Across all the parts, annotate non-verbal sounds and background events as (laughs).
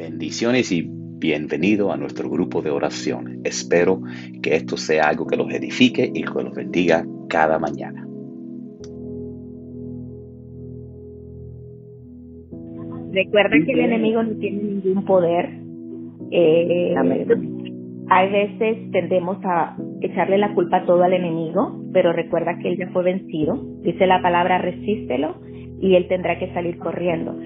Bendiciones y bienvenido a nuestro grupo de oración. Espero que esto sea algo que los edifique y que los bendiga cada mañana. Recuerda que el enemigo no tiene ningún poder. Eh, hay veces tendemos a echarle la culpa todo al enemigo, pero recuerda que él ya fue vencido. Dice la palabra resístelo y él tendrá que salir corriendo.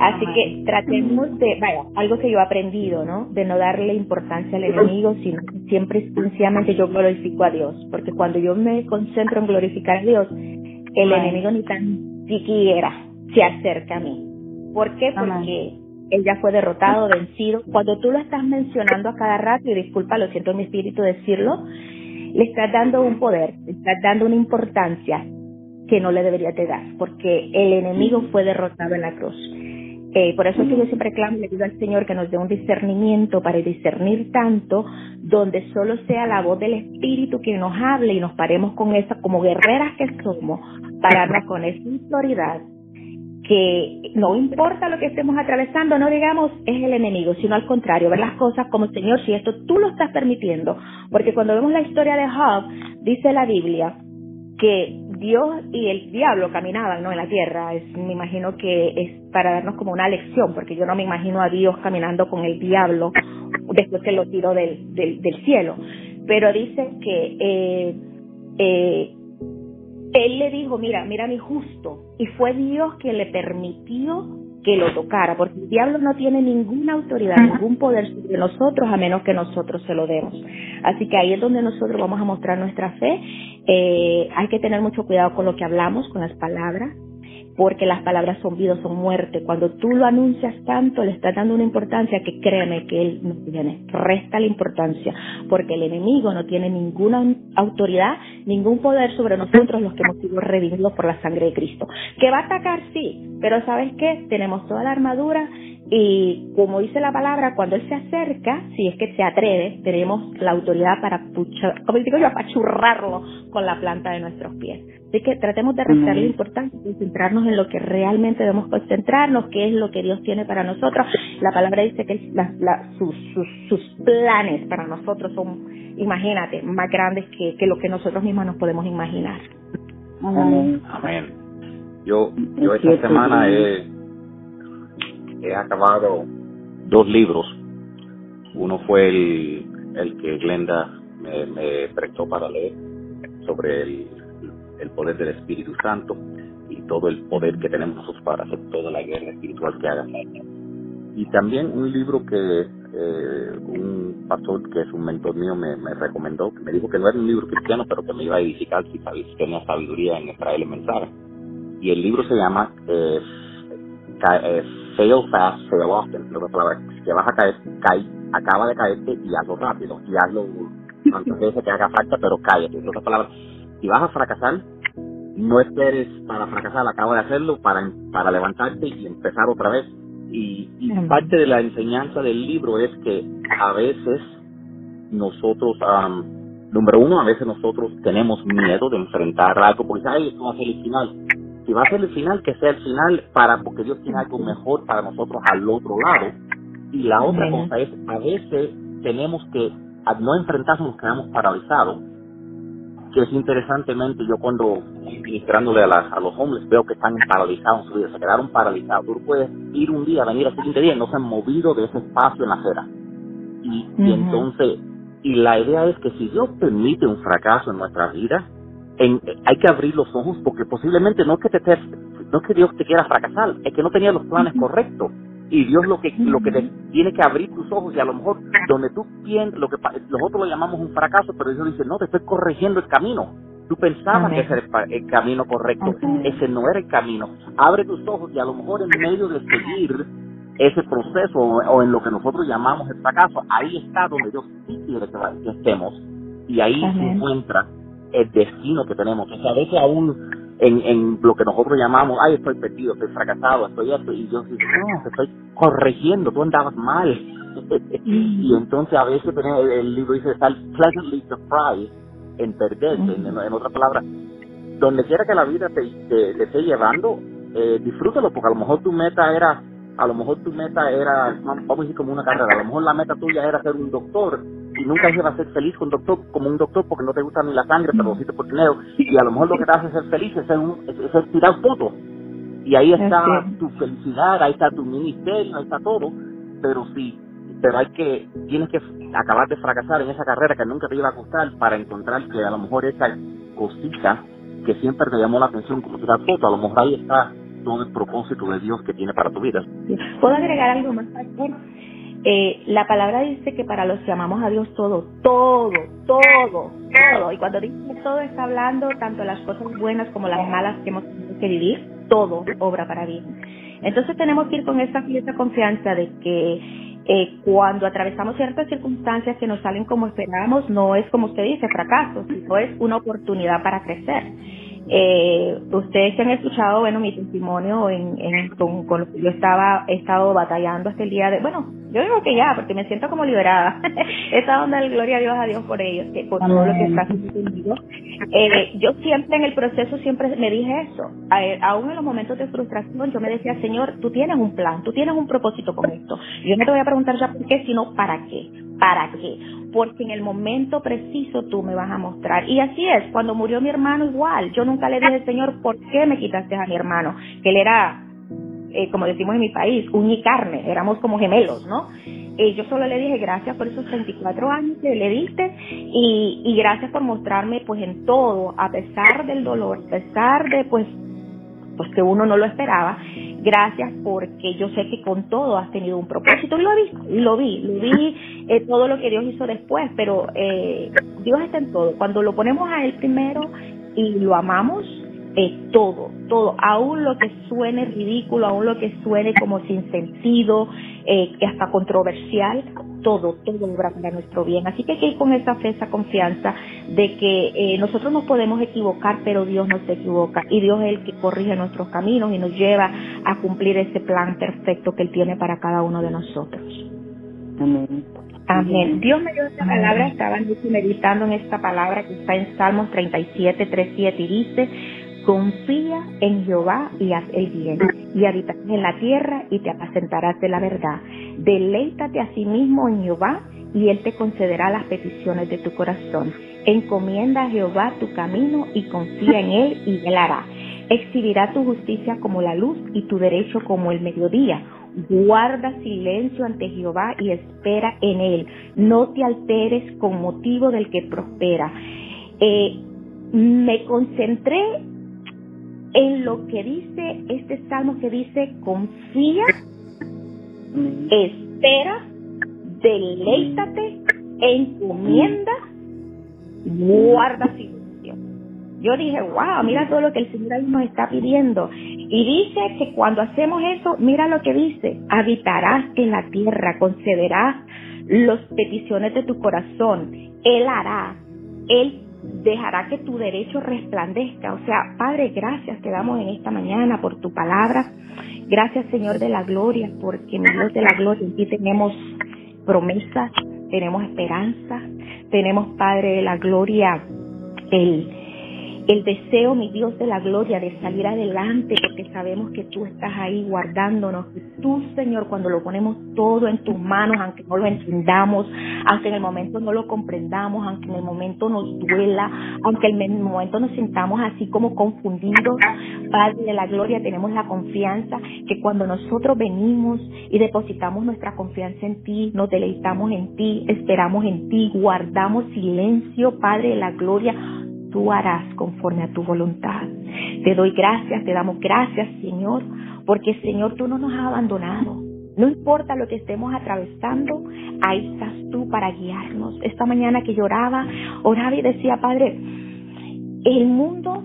Así que tratemos de, vaya, algo que yo he aprendido, ¿no? De no darle importancia al enemigo, sino siempre sencillamente yo glorifico a Dios, porque cuando yo me concentro en glorificar a Dios, el enemigo ni tan siquiera se acerca a mí. ¿Por qué? Porque él ya fue derrotado, vencido. Cuando tú lo estás mencionando a cada rato, y disculpa, lo siento en mi espíritu decirlo, le estás dando un poder, le estás dando una importancia que no le debería de dar, porque el enemigo fue derrotado en la cruz. Eh, por eso es que yo siempre clamo y le pido al Señor que nos dé un discernimiento para discernir tanto donde solo sea la voz del Espíritu que nos hable y nos paremos con esa, como guerreras que somos, pararnos con esa autoridad que no importa lo que estemos atravesando, no digamos es el enemigo, sino al contrario, ver las cosas como Señor, si esto tú lo estás permitiendo, porque cuando vemos la historia de Job, dice la Biblia que Dios y el diablo caminaban ¿no? en la tierra. Es, me imagino que es para darnos como una lección, porque yo no me imagino a Dios caminando con el diablo después que lo tiró del, del, del cielo. Pero dice que eh, eh, él le dijo, mira, mira mi justo, y fue Dios quien le permitió que lo tocara, porque el diablo no tiene ninguna autoridad, ningún poder sobre nosotros a menos que nosotros se lo demos. Así que ahí es donde nosotros vamos a mostrar nuestra fe. Eh, hay que tener mucho cuidado con lo que hablamos, con las palabras, porque las palabras son vida, son muerte. Cuando tú lo anuncias tanto, le estás dando una importancia que créeme que él no tiene. Resta la importancia, porque el enemigo no tiene ninguna autoridad, ningún poder sobre nosotros los que hemos sido redimidos por la sangre de Cristo. Que va a atacar, sí, pero ¿sabes qué? Tenemos toda la armadura y como dice la palabra, cuando Él se acerca, si es que se atreve, tenemos la autoridad para, puchar, como digo yo, apachurrarlo con la planta de nuestros pies. Así que tratemos de restarle importancia y centrarnos en lo que realmente debemos concentrarnos, qué es lo que Dios tiene para nosotros. La palabra dice que sus, sus, planes para nosotros son, imagínate, más grandes que, que lo que nosotros mismos nos podemos imaginar. Amén. Amén. Yo, yo esta semana he he acabado dos libros. Uno fue el, el que Glenda me, prestó para leer sobre el, el poder del Espíritu Santo y todo el poder que tenemos para hacer toda la guerra espiritual que haga Y también un libro que eh, un pastor que es un mentor mío me, me recomendó, que me dijo que no era un libro cristiano, pero que me iba a edificar si tenía sabiduría en traer el. Y el libro se llama eh, eh fail fast, fail often. que vas a caer, cae, acaba de caerte y hazlo rápido. Y hazlo antes veces que haga falta, pero cállate. En otras palabras, si vas a fracasar, no esperes para fracasar, acabo de hacerlo, para, para levantarte y empezar otra vez. Y, y parte de la enseñanza del libro es que a veces nosotros, número uno, a veces nosotros tenemos miedo de enfrentar algo porque, ay, esto va a ser el final si va a ser el final, que sea el final para porque Dios tiene algo mejor para nosotros al otro lado. Y la otra cosa es, a veces tenemos que, al no enfrentarnos, nos quedamos paralizados. Que es interesantemente, yo cuando ministrándole a, a los hombres veo que están paralizados en su vida, se quedaron paralizados. Tú puedes ir un día, venir al siguiente día y no se han movido de ese espacio en la acera. Y, y entonces, y la idea es que si Dios permite un fracaso en nuestra vida, hay que abrir los ojos porque posiblemente no es que te, no es que Dios te quiera fracasar, es que no tenía los planes correctos. Y Dios lo que lo que te, tiene que abrir tus ojos y a lo mejor donde tú piensas lo que nosotros lo llamamos un fracaso, pero Dios dice no te estoy corrigiendo el camino. Tú pensabas que ese era el, camino correcto, ese no era el camino. Abre tus ojos y a lo mejor en medio de seguir ese proceso o, en lo que nosotros llamamos el fracaso, ahí está donde Dios sí quiere que, estemos. Y ahí se encuentra el destino que tenemos. O sea, a veces aún en, en lo que nosotros llamamos, ay, estoy perdido, estoy fracasado, estoy esto, y yo digo, no, te estoy corrigiendo, tú andabas mal. (laughs) y entonces a veces el, libro dice, estar pleasantly surprised en perderse, en, en otras palabras, donde quiera que la vida te, te, esté llevando, eh, disfrútalo, porque a lo mejor tu meta era a lo mejor tu meta era, vamos a decir como una carrera, a lo mejor la meta tuya era ser un doctor y nunca ibas a ser feliz con doctor, como un doctor porque no te gusta ni la sangre, pero lo hiciste por dinero. Y a lo mejor lo que te hace ser feliz es, ser un, es, tirar fotos y ahí está tu felicidad, ahí está tu ministerio, ahí está todo, pero sí, pero hay que, tienes que acabar de fracasar en esa carrera que nunca te iba a costar para encontrar que a lo mejor esa cosita que siempre te llamó la atención como tirar fotos, a lo mejor ahí está todo el propósito de Dios que tiene para tu vida. ¿Puedo agregar algo más, pastor? Eh, la palabra dice que para los que amamos a Dios todo, todo, todo, todo. Y cuando dice todo está hablando tanto las cosas buenas como las malas que hemos tenido que vivir, todo obra para bien. Entonces tenemos que ir con esa confianza de que eh, cuando atravesamos ciertas circunstancias que nos salen como esperábamos, no es como usted dice, fracaso, sino es una oportunidad para crecer. Eh, ustedes que han escuchado, bueno, mi testimonio en, con, con, lo que yo estaba, he estado batallando hasta el día de, bueno, yo digo que ya, porque me siento como liberada. (laughs) Esa donde gloria a Dios, a Dios por ellos, que por todo lo que está sucediendo. Eh, yo siempre en el proceso siempre me dije eso. aún en los momentos de frustración, yo me decía, Señor, tú tienes un plan, tú tienes un propósito con esto. Yo no te voy a preguntar ya por qué, sino para qué. ¿Para qué? Porque en el momento preciso tú me vas a mostrar. Y así es, cuando murió mi hermano igual, yo nunca le dije, Señor, ¿por qué me quitaste a mi hermano? Que él era, eh, como decimos en mi país, un y carne, éramos como gemelos, ¿no? Eh, yo solo le dije gracias por esos 34 años que le diste y, y gracias por mostrarme pues en todo, a pesar del dolor, a pesar de pues pues que uno no lo esperaba. Gracias porque yo sé que con todo has tenido un propósito y lo vi, lo vi, lo vi eh, todo lo que Dios hizo después, pero eh, Dios está en todo. Cuando lo ponemos a Él primero y lo amamos, eh, todo, todo, aún lo que suene ridículo, aún lo que suene como sin sentido, eh, hasta controversial, todo, todo obra para nuestro bien. Así que hay que ir con esa fe, esa confianza de que eh, nosotros nos podemos equivocar, pero Dios no se equivoca. Y Dios es el que corrige nuestros caminos y nos lleva a cumplir ese plan perfecto que Él tiene para cada uno de nosotros. Amén. Amén. Dios me dio esta palabra, estaban meditando en esta palabra que está en Salmos 37, 3, 7 y dice, confía en Jehová y haz el bien, y habitarás en la tierra y te apacentarás de la verdad. Deleítate a sí mismo en Jehová y Él te concederá las peticiones de tu corazón. Encomienda a Jehová tu camino y confía en Él y Él hará. Exhibirá tu justicia como la luz y tu derecho como el mediodía. Guarda silencio ante Jehová y espera en Él. No te alteres con motivo del que prospera. Eh, me concentré en lo que dice este salmo que dice confía, espera, deleítate, encomienda, guarda silencio. Yo dije, wow, mira todo lo que el Señor ahí nos está pidiendo. Y dice que cuando hacemos eso, mira lo que dice, habitarás en la tierra, concederás las peticiones de tu corazón, Él hará, Él dejará que tu derecho resplandezca. O sea, Padre, gracias te damos en esta mañana por tu palabra. Gracias, Señor de la gloria, porque mi Dios de la gloria, en ti tenemos promesas, tenemos esperanza, tenemos, Padre de la gloria, el el deseo, mi Dios de la gloria, de salir adelante, porque sabemos que tú estás ahí guardándonos. tú, Señor, cuando lo ponemos todo en tus manos, aunque no lo entendamos, aunque en el momento no lo comprendamos, aunque en el momento nos duela, aunque en el momento nos sintamos así como confundidos, Padre de la gloria, tenemos la confianza que cuando nosotros venimos y depositamos nuestra confianza en ti, nos deleitamos en ti, esperamos en ti, guardamos silencio, Padre de la gloria, tú harás conforme a tu voluntad. Te doy gracias, te damos gracias, Señor, porque Señor, tú no nos has abandonado. No importa lo que estemos atravesando, ahí estás tú para guiarnos. Esta mañana que lloraba, oraba y decía, Padre, el mundo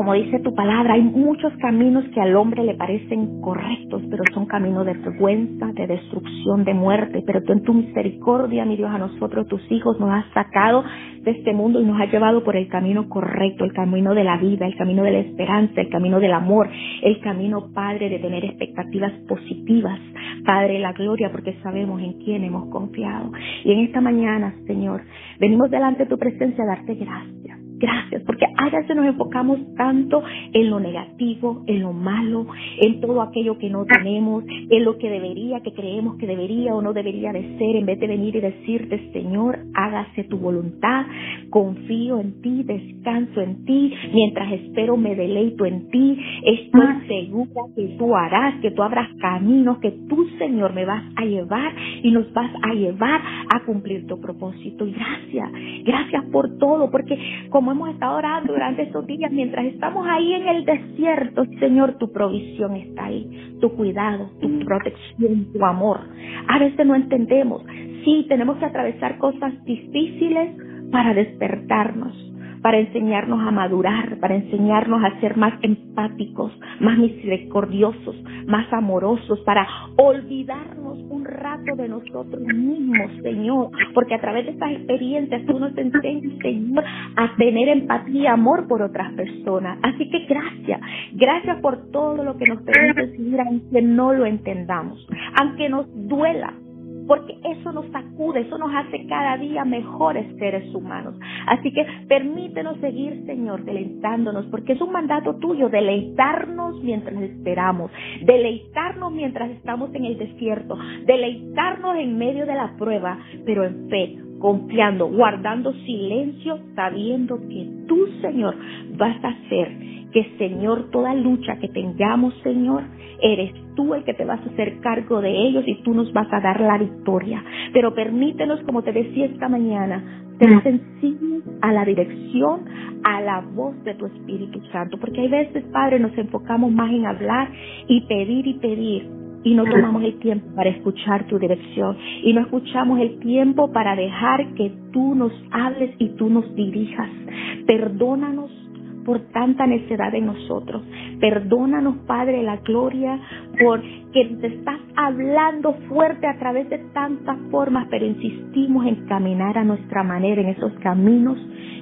como dice tu palabra, hay muchos caminos que al hombre le parecen correctos, pero son caminos de vergüenza, de destrucción, de muerte. Pero tú en tu misericordia, mi Dios, a nosotros, tus hijos, nos has sacado de este mundo y nos has llevado por el camino correcto, el camino de la vida, el camino de la esperanza, el camino del amor, el camino, Padre, de tener expectativas positivas. Padre, la gloria, porque sabemos en quién hemos confiado. Y en esta mañana, Señor, venimos delante de tu presencia a darte gracias Gracias, porque a veces nos enfocamos tanto en lo negativo, en lo malo, en todo aquello que no tenemos, en lo que debería, que creemos que debería o no debería de ser, en vez de venir y decirte, Señor, hágase tu voluntad, confío en ti, descanso en ti, mientras espero me deleito en ti, estoy ah. segura que tú harás, que tú abras caminos, que tú, Señor, me vas a llevar y nos vas a llevar a cumplir tu propósito. Y gracias, gracias por todo, porque como hemos estado orando durante estos días, mientras estamos ahí en el desierto, Señor, tu provisión está ahí, tu cuidado, tu protección, tu amor. A veces no entendemos. Sí, tenemos que atravesar cosas difíciles para despertarnos para enseñarnos a madurar, para enseñarnos a ser más empáticos, más misericordiosos, más amorosos, para olvidarnos rato de nosotros mismos, Señor, porque a través de estas experiencias tú nos enseñas, Señor, a tener empatía y amor por otras personas. Así que gracias, gracias por todo lo que nos permite seguir, aunque no lo entendamos, aunque nos duela, porque eso nos sacude, eso nos hace cada día mejores seres humanos. Así que permítenos seguir, Señor, deleitándonos, porque es un mandato tuyo, deleitarnos mientras esperamos, deleitarnos mientras estamos en el desierto, deleitarnos en medio de la prueba, pero en fe, confiando, guardando silencio, sabiendo que tú, Señor, vas a hacer que, Señor, toda lucha que tengamos, Señor, eres tú el que te vas a hacer cargo de ellos y tú nos vas a dar la victoria. Pero permítenos, como te decía esta mañana, ser sensibles a la dirección, a la voz de tu Espíritu Santo. Porque hay veces, Padre, nos enfocamos más en hablar y pedir y pedir y no tomamos el tiempo para escuchar tu dirección y no escuchamos el tiempo para dejar que tú nos hables y tú nos dirijas. Perdónanos por tanta necedad en nosotros. Perdónanos, Padre, la gloria, porque te estás hablando fuerte a través de tantas formas, pero insistimos en caminar a nuestra manera en esos caminos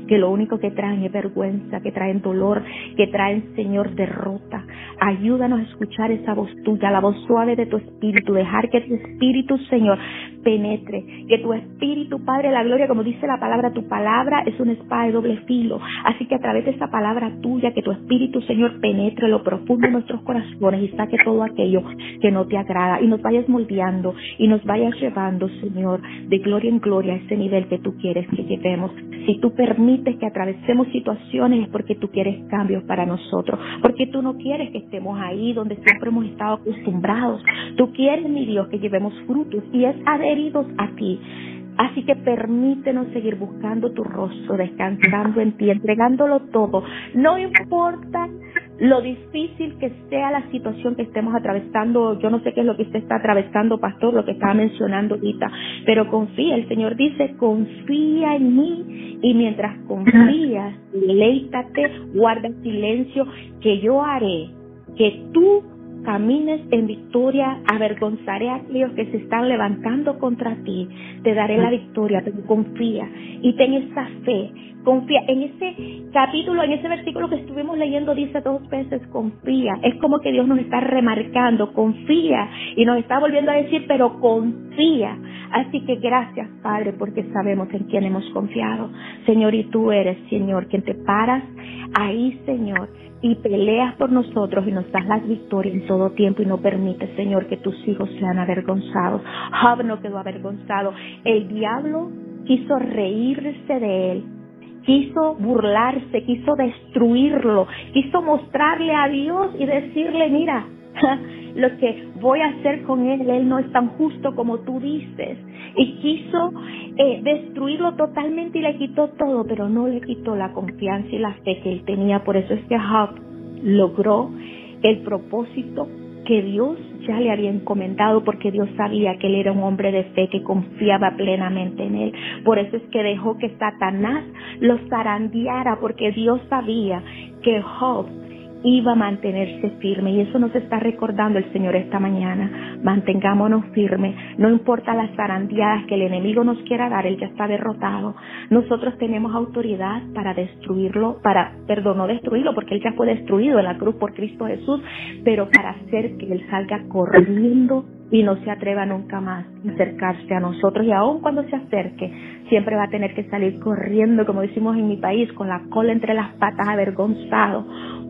que lo único que traen es vergüenza, que traen dolor, que traen, Señor, derrota. Ayúdanos a escuchar esa voz tuya, la voz suave de tu espíritu, dejar que tu espíritu, Señor, penetre, que tu espíritu, Padre, la gloria, como dice la palabra, tu palabra es una espada de doble filo. Así que a través de esa palabra tuya, que tu espíritu, Señor, penetre lo profundo de nuestros corazones y saque todo aquello que no te agrada y nos vayas moldeando y nos vayas llevando, Señor, de gloria en gloria a ese nivel que tú quieres que llevemos. Si tú que atravesemos situaciones es porque tú quieres cambios para nosotros, porque tú no quieres que estemos ahí donde siempre hemos estado acostumbrados. Tú quieres, mi Dios, que llevemos frutos y es adheridos a ti. Así que permítenos seguir buscando tu rostro, descansando en ti, entregándolo todo. No importa lo difícil que sea la situación que estemos atravesando, yo no sé qué es lo que usted está atravesando, pastor, lo que estaba mencionando ahorita, pero confía, el Señor dice, confía en mí y mientras confías, deleítate, guarda silencio, que yo haré que tú camines en victoria, avergonzaré a aquellos que se están levantando contra ti, te daré la victoria, pero confía y ten esa fe, confía. En ese capítulo, en ese versículo que estuvimos leyendo, dice dos veces confía. Es como que Dios nos está remarcando, confía y nos está volviendo a decir, pero confía. Así que gracias, Padre, porque sabemos en quién hemos confiado. Señor, y tú eres, Señor, quien te paras ahí, Señor y peleas por nosotros y nos das las victorias en todo tiempo y no permites, Señor, que tus hijos sean avergonzados. Job no quedó avergonzado. El diablo quiso reírse de él, quiso burlarse, quiso destruirlo, quiso mostrarle a Dios y decirle, mira, (laughs) lo que voy a hacer con él, él no es tan justo como tú dices. Y quiso eh, destruirlo totalmente y le quitó todo, pero no le quitó la confianza y la fe que él tenía. Por eso es que Job logró el propósito que Dios ya le había encomendado porque Dios sabía que él era un hombre de fe que confiaba plenamente en él. Por eso es que dejó que Satanás lo zarandeara porque Dios sabía que Job iba a mantenerse firme y eso nos está recordando el Señor esta mañana. Mantengámonos firmes, no importa las zarandeadas que el enemigo nos quiera dar, él ya está derrotado. Nosotros tenemos autoridad para destruirlo, para, perdón, no destruirlo porque él ya fue destruido en la cruz por Cristo Jesús, pero para hacer que él salga corriendo y no se atreva nunca más a acercarse a nosotros y aun cuando se acerque siempre va a tener que salir corriendo como decimos en mi país con la cola entre las patas avergonzado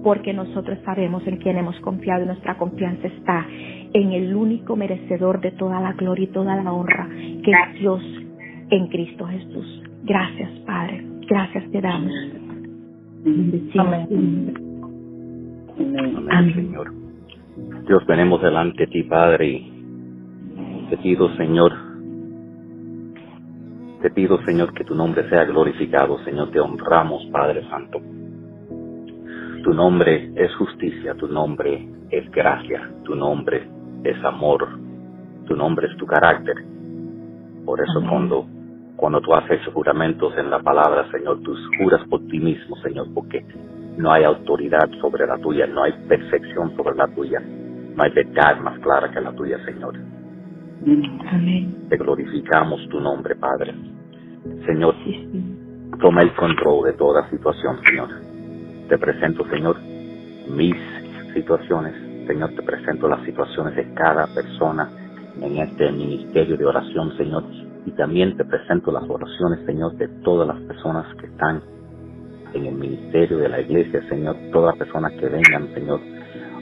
porque nosotros sabemos en quién hemos confiado y nuestra confianza está en el único merecedor de toda la gloria y toda la honra que es Dios en Cristo Jesús. Gracias Padre, gracias te damos. Amén. Amén, Señor. Dios, venimos delante de ti, Padre, y te pido, Señor, te pido, Señor, que tu nombre sea glorificado, Señor, te honramos, Padre Santo. Tu nombre es justicia, tu nombre es gracia, tu nombre es amor, tu nombre es tu carácter. Por eso cuando, cuando tú haces juramentos en la palabra, Señor, tú juras por ti mismo, Señor, porque no hay autoridad sobre la tuya, no hay perfección sobre la tuya, no hay verdad más clara que la tuya, Señor. Te glorificamos tu nombre, Padre. Señor, toma el control de toda situación, Señor. Te presento, Señor, mis situaciones. Señor, te presento las situaciones de cada persona en este ministerio de oración, Señor. Y también te presento las oraciones, Señor, de todas las personas que están en el ministerio de la iglesia, Señor. Todas las personas que vengan, Señor.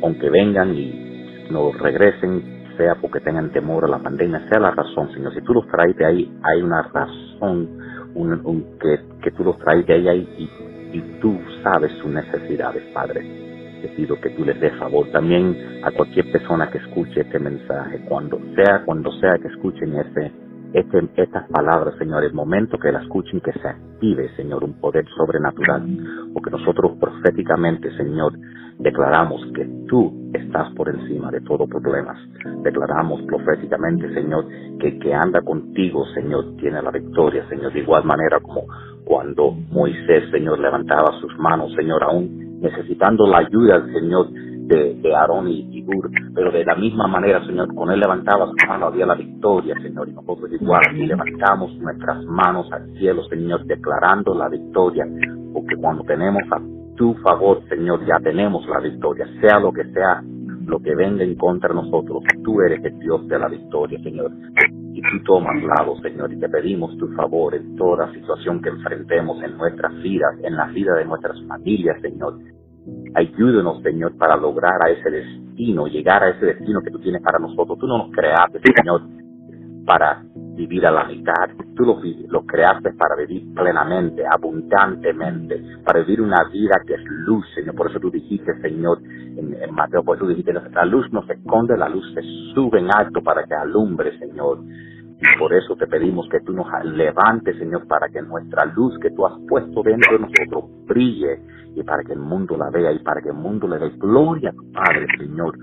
Aunque vengan y no regresen, sea porque tengan temor a la pandemia, sea la razón, Señor. Si tú los traes de ahí, hay una razón un, que, que tú los traes de ahí y, y tú sabes sus necesidades, Padre. Te pido que tú les des favor también a cualquier persona que escuche este mensaje, cuando sea, cuando sea que escuchen este, este, estas palabras, Señor, el momento que la escuchen, que se active, Señor, un poder sobrenatural, porque nosotros proféticamente, Señor, declaramos que tú estás por encima de todo problemas. Declaramos proféticamente, Señor, que que anda contigo, Señor, tiene la victoria, Señor, de igual manera como cuando Moisés, Señor, levantaba sus manos, Señor, aún necesitando la ayuda Señor, de, de Aarón y, y pero de la misma manera, Señor, con él levantaba su mano había la victoria, Señor, y nosotros igual, y levantamos nuestras manos al cielo, Señor, declarando la victoria, porque cuando tenemos a tu favor, Señor, ya tenemos la victoria, sea lo que sea lo que venga en contra de nosotros, tú eres el Dios de la victoria, Señor. Y tú tomas lado, Señor, y te pedimos tu favor en toda situación que enfrentemos en nuestras vidas, en la vida de nuestras familias, Señor. Ayúdenos, Señor, para lograr a ese destino, llegar a ese destino que tú tienes para nosotros. Tú no nos creaste, Señor, para vivir a la mitad. Tú lo, creaste para vivir plenamente, abundantemente, para vivir una vida que es luz, Señor. Por eso tú dijiste, Señor, en, Mateo, por eso tú dijiste, la luz no se esconde, la luz se sube en alto para que alumbre, Señor. Y por eso te pedimos que tú nos levantes, Señor, para que nuestra luz que tú has puesto dentro de nosotros brille y para que el mundo la vea y para que el mundo le dé gloria a tu Padre, Señor,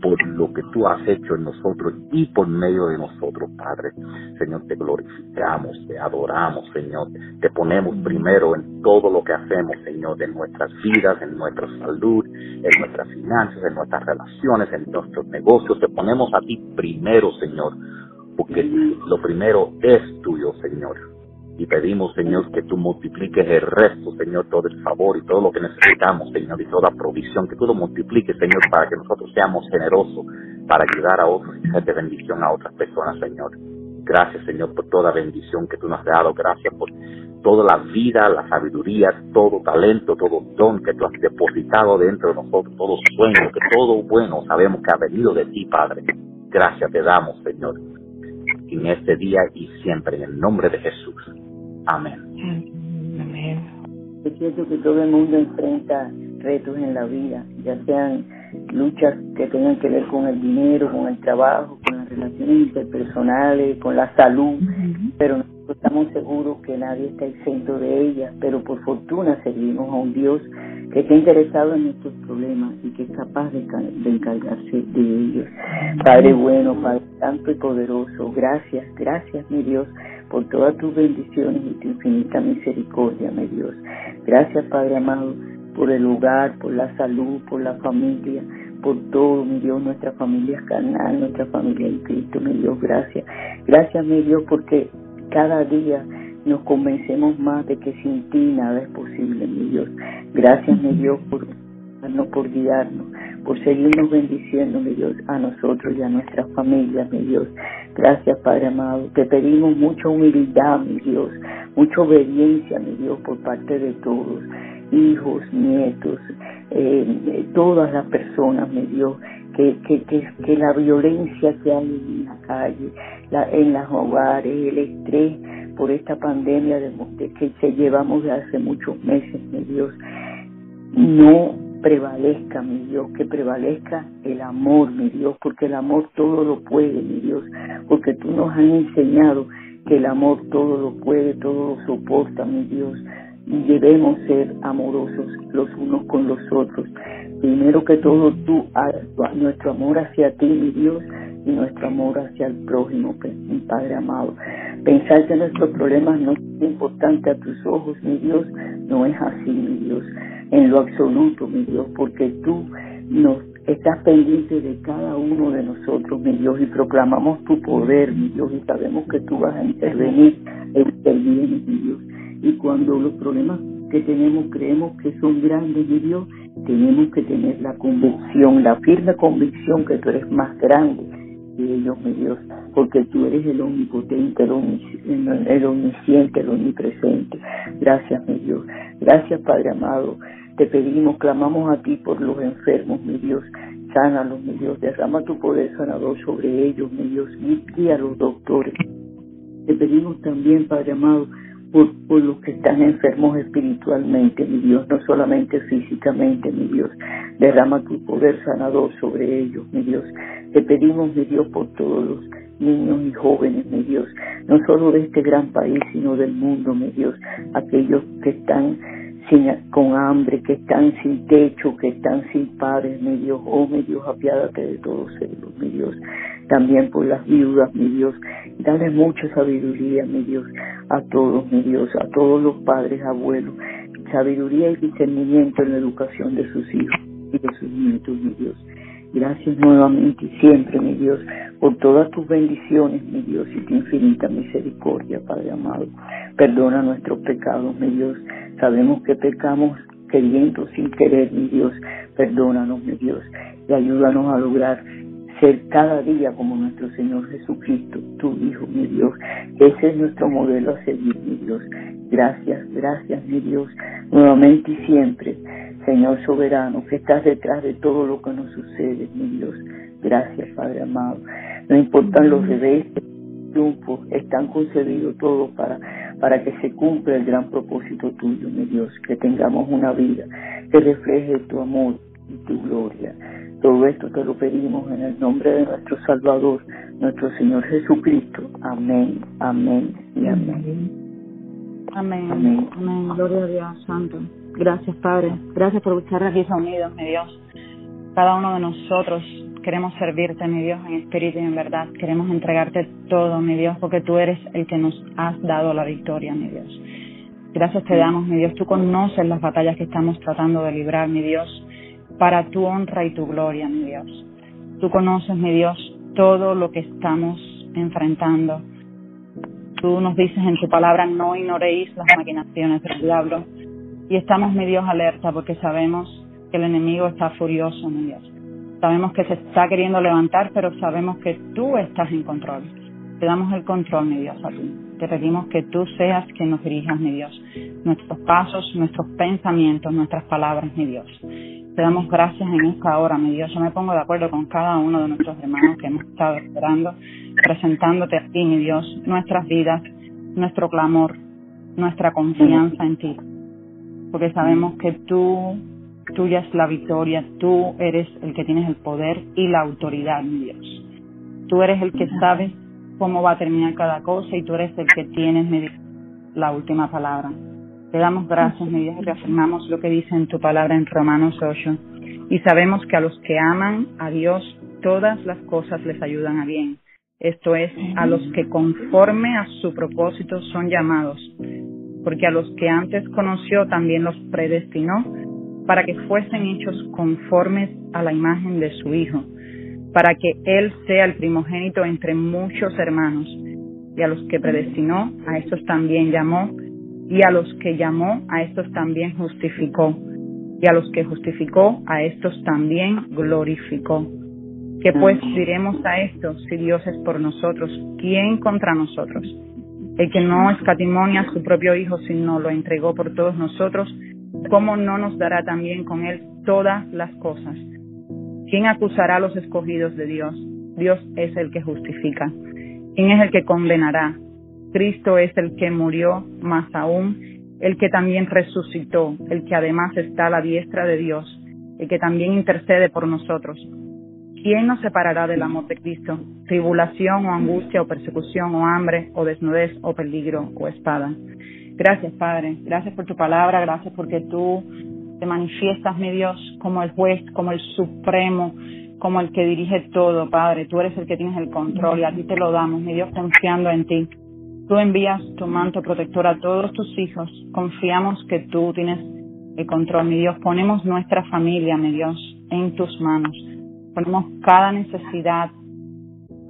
por lo que tú has hecho en nosotros y por medio de nosotros, Padre. Señor, te glorificamos, te adoramos, Señor. Te ponemos primero en todo lo que hacemos, Señor, en nuestras vidas, en nuestra salud, en nuestras finanzas, en nuestras relaciones, en nuestros negocios. Te ponemos a ti primero, Señor, porque lo primero es tuyo, Señor y pedimos, Señor, que tú multipliques el resto, Señor, todo el favor y todo lo que necesitamos, Señor, y toda provisión, que tú lo multipliques, Señor, para que nosotros seamos generosos, para ayudar a otros y ser de bendición a otras personas, Señor. Gracias, Señor, por toda bendición que tú nos has dado. Gracias por toda la vida, la sabiduría, todo talento, todo don que tú has depositado dentro de nosotros, todo sueño, que todo bueno sabemos que ha venido de ti, Padre. Gracias te damos, Señor, en este día y siempre, en el nombre de Jesús. Amén. Amén. Es cierto que todo el mundo enfrenta retos en la vida, ya sean luchas que tengan que ver con el dinero, con el trabajo, con las relaciones interpersonales, con la salud, pero estamos seguros que nadie está exento de ellas, pero por fortuna servimos a un Dios que está interesado en nuestros problemas y que es capaz de, de encargarse de ellos. Padre bueno, Padre santo y poderoso, gracias, gracias mi Dios por todas tus bendiciones y tu infinita misericordia, mi Dios. Gracias, Padre amado, por el hogar, por la salud, por la familia, por todo, mi Dios, nuestra familia es carnal, nuestra familia en Cristo, mi Dios, gracias. Gracias, mi Dios, porque cada día nos convencemos más de que sin ti nada es posible, mi Dios. Gracias, mi Dios, por por guiarnos, por seguirnos bendiciendo, mi Dios, a nosotros y a nuestras familias, mi Dios. Gracias, Padre amado. Te pedimos mucha humildad, mi Dios, mucha obediencia, mi Dios, por parte de todos, hijos, nietos, eh, todas las personas, mi Dios, que, que, que, la violencia que hay en la calle, la, en los hogares, el estrés por esta pandemia de, que se llevamos de hace muchos meses, mi Dios, no prevalezca, mi Dios, que prevalezca el amor, mi Dios, porque el amor todo lo puede, mi Dios, porque tú nos has enseñado que el amor todo lo puede, todo lo soporta, mi Dios, y debemos ser amorosos los unos con los otros. Primero que todo, tú, nuestro amor hacia ti, mi Dios, y nuestro amor hacia el prójimo, mi Padre amado. Pensar que nuestros problemas no son importantes a tus ojos, mi Dios, no es así, mi Dios, en lo absoluto, mi Dios, porque tú nos estás pendiente de cada uno de nosotros, mi Dios, y proclamamos tu poder, mi Dios, y sabemos que tú vas a intervenir, e intervienes, mi Dios. Y cuando los problemas que tenemos creemos que son grandes, mi Dios, tenemos que tener la convicción, la firme convicción que tú eres más grande que ellos, mi Dios, porque tú eres el omnipotente, el, omnisciente, el omnipresente. Gracias, mi Dios. Gracias, Padre amado. Te pedimos, clamamos a ti por los enfermos, mi Dios. Sánalos, mi Dios. Derrama tu poder sanador sobre ellos, mi Dios. Guía a los doctores. Te pedimos también, Padre amado, por, los que están enfermos espiritualmente, mi Dios, no solamente físicamente, mi Dios. Derrama tu poder sanador sobre ellos, mi Dios. Te pedimos, mi Dios, por todos los niños y jóvenes, mi Dios, no solo de este gran país, sino del mundo, mi Dios, aquellos que están con hambre, que están sin techo, que están sin padres, mi Dios, oh mi Dios, apiádate de todos ellos, mi Dios, también por las viudas, mi Dios, dale mucha sabiduría, mi Dios, a todos, mi Dios, a todos los padres, abuelos, sabiduría y discernimiento en la educación de sus hijos y de sus nietos, mi Dios. Gracias nuevamente y siempre, mi Dios, por todas tus bendiciones, mi Dios, y tu infinita misericordia, Padre amado. Perdona nuestros pecados, mi Dios. Sabemos que pecamos queriendo sin querer, mi Dios. Perdónanos, mi Dios, y ayúdanos a lograr ser cada día como nuestro Señor Jesucristo, tu Hijo, mi Dios. Ese es nuestro modelo a seguir, mi Dios. Gracias, gracias, mi Dios, nuevamente y siempre. Señor soberano, que estás detrás de todo lo que nos sucede, mi Dios. Gracias, Padre amado. No importan los revés, triunfos, están concebidos todos para, para que se cumpla el gran propósito tuyo, mi Dios, que tengamos una vida que refleje tu amor y tu gloria. Todo esto te lo pedimos en el nombre de nuestro Salvador, nuestro Señor Jesucristo. Amén, amén y amén. Amén, amén, amén. Gloria a Dios Santo. Gracias, Padre. Gracias por estar aquí reunidos, mi Dios. Cada uno de nosotros queremos servirte, mi Dios, en espíritu y en verdad. Queremos entregarte todo, mi Dios, porque tú eres el que nos has dado la victoria, mi Dios. Gracias te damos, mi Dios. Tú conoces las batallas que estamos tratando de librar, mi Dios para tu honra y tu gloria, mi Dios. Tú conoces, mi Dios, todo lo que estamos enfrentando. Tú nos dices en tu palabra, no ignoréis las maquinaciones del diablo. Y estamos, mi Dios, alerta porque sabemos que el enemigo está furioso, mi Dios. Sabemos que se está queriendo levantar, pero sabemos que tú estás en control. Te damos el control, mi Dios, a ti. Te pedimos que tú seas quien nos dirijas, mi Dios. Nuestros pasos, nuestros pensamientos, nuestras palabras, mi Dios. Te damos gracias en esta hora, mi Dios. Yo me pongo de acuerdo con cada uno de nuestros hermanos que hemos estado esperando, presentándote a ti, mi Dios, nuestras vidas, nuestro clamor, nuestra confianza en ti. Porque sabemos que tú, tuya es la victoria, tú eres el que tienes el poder y la autoridad, mi Dios. Tú eres el que sabe cómo va a terminar cada cosa y tú eres el que tienes la última palabra. Te damos gracias, mi Dios, y reafirmamos lo que dice en tu palabra en Romanos 8. Y sabemos que a los que aman a Dios, todas las cosas les ayudan a bien. Esto es, a los que conforme a su propósito son llamados. Porque a los que antes conoció también los predestinó para que fuesen hechos conformes a la imagen de su Hijo, para que Él sea el primogénito entre muchos hermanos. Y a los que predestinó, a estos también llamó y a los que llamó, a estos también justificó, y a los que justificó, a estos también glorificó. ¿Qué pues diremos a estos si Dios es por nosotros? ¿Quién contra nosotros? El que no escatimonia a su propio Hijo, sino lo entregó por todos nosotros, ¿cómo no nos dará también con él todas las cosas? ¿Quién acusará a los escogidos de Dios? Dios es el que justifica. ¿Quién es el que condenará? Cristo es el que murió, más aún, el que también resucitó, el que además está a la diestra de Dios, el que también intercede por nosotros. ¿Quién nos separará del amor de Cristo? Tribulación o angustia o persecución o hambre o desnudez o peligro o espada. Gracias, Padre. Gracias por tu palabra. Gracias porque tú te manifiestas, mi Dios, como el juez, como el supremo, como el que dirige todo, Padre. Tú eres el que tienes el control y a ti te lo damos, mi Dios, confiando en ti. Tú envías tu manto protector a todos tus hijos. Confiamos que tú tienes el control, mi Dios. Ponemos nuestra familia, mi Dios, en tus manos. Ponemos cada necesidad,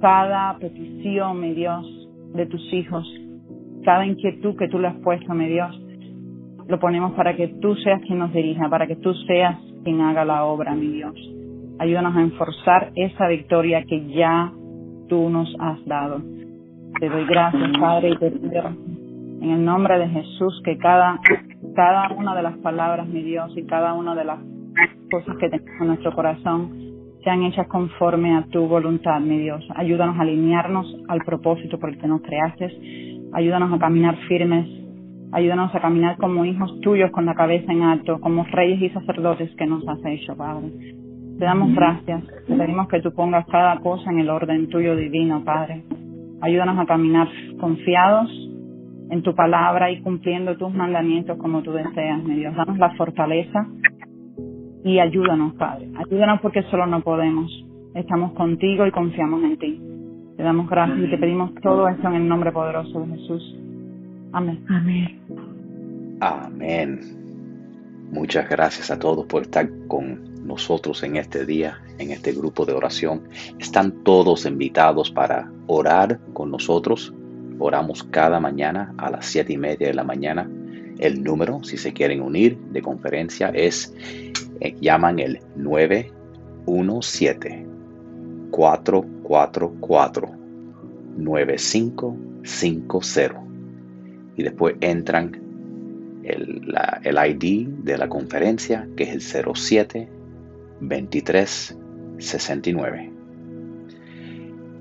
cada petición, mi Dios, de tus hijos, cada inquietud que tú le has puesto, mi Dios. Lo ponemos para que tú seas quien nos dirija, para que tú seas quien haga la obra, mi Dios. Ayúdanos a enforzar esa victoria que ya tú nos has dado. Te doy gracias, Padre, y te pido en el nombre de Jesús que cada, cada una de las palabras, mi Dios, y cada una de las cosas que tenemos en nuestro corazón sean hechas conforme a tu voluntad, mi Dios. Ayúdanos a alinearnos al propósito por el que nos creaste. Ayúdanos a caminar firmes. Ayúdanos a caminar como hijos tuyos con la cabeza en alto, como reyes y sacerdotes que nos has hecho, Padre. Te damos gracias. Te pedimos que tú pongas cada cosa en el orden tuyo divino, Padre. Ayúdanos a caminar confiados en tu palabra y cumpliendo tus mandamientos como tú deseas, mi Dios. Danos la fortaleza y ayúdanos, Padre. Ayúdanos porque solo no podemos. Estamos contigo y confiamos en ti. Te damos gracias y te pedimos todo esto en el nombre poderoso de Jesús. Amén. Amén. Amén. Muchas gracias a todos por estar con nosotros en este día, en este grupo de oración. Están todos invitados para orar con nosotros. Oramos cada mañana a las siete y media de la mañana. El número, si se quieren unir de conferencia, es, eh, llaman el 917-444-9550. Y después entran el, la, el ID de la conferencia, que es el 07 2369.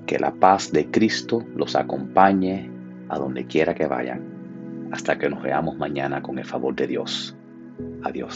Que la paz de Cristo los acompañe a donde quiera que vayan, hasta que nos veamos mañana con el favor de Dios. Adiós.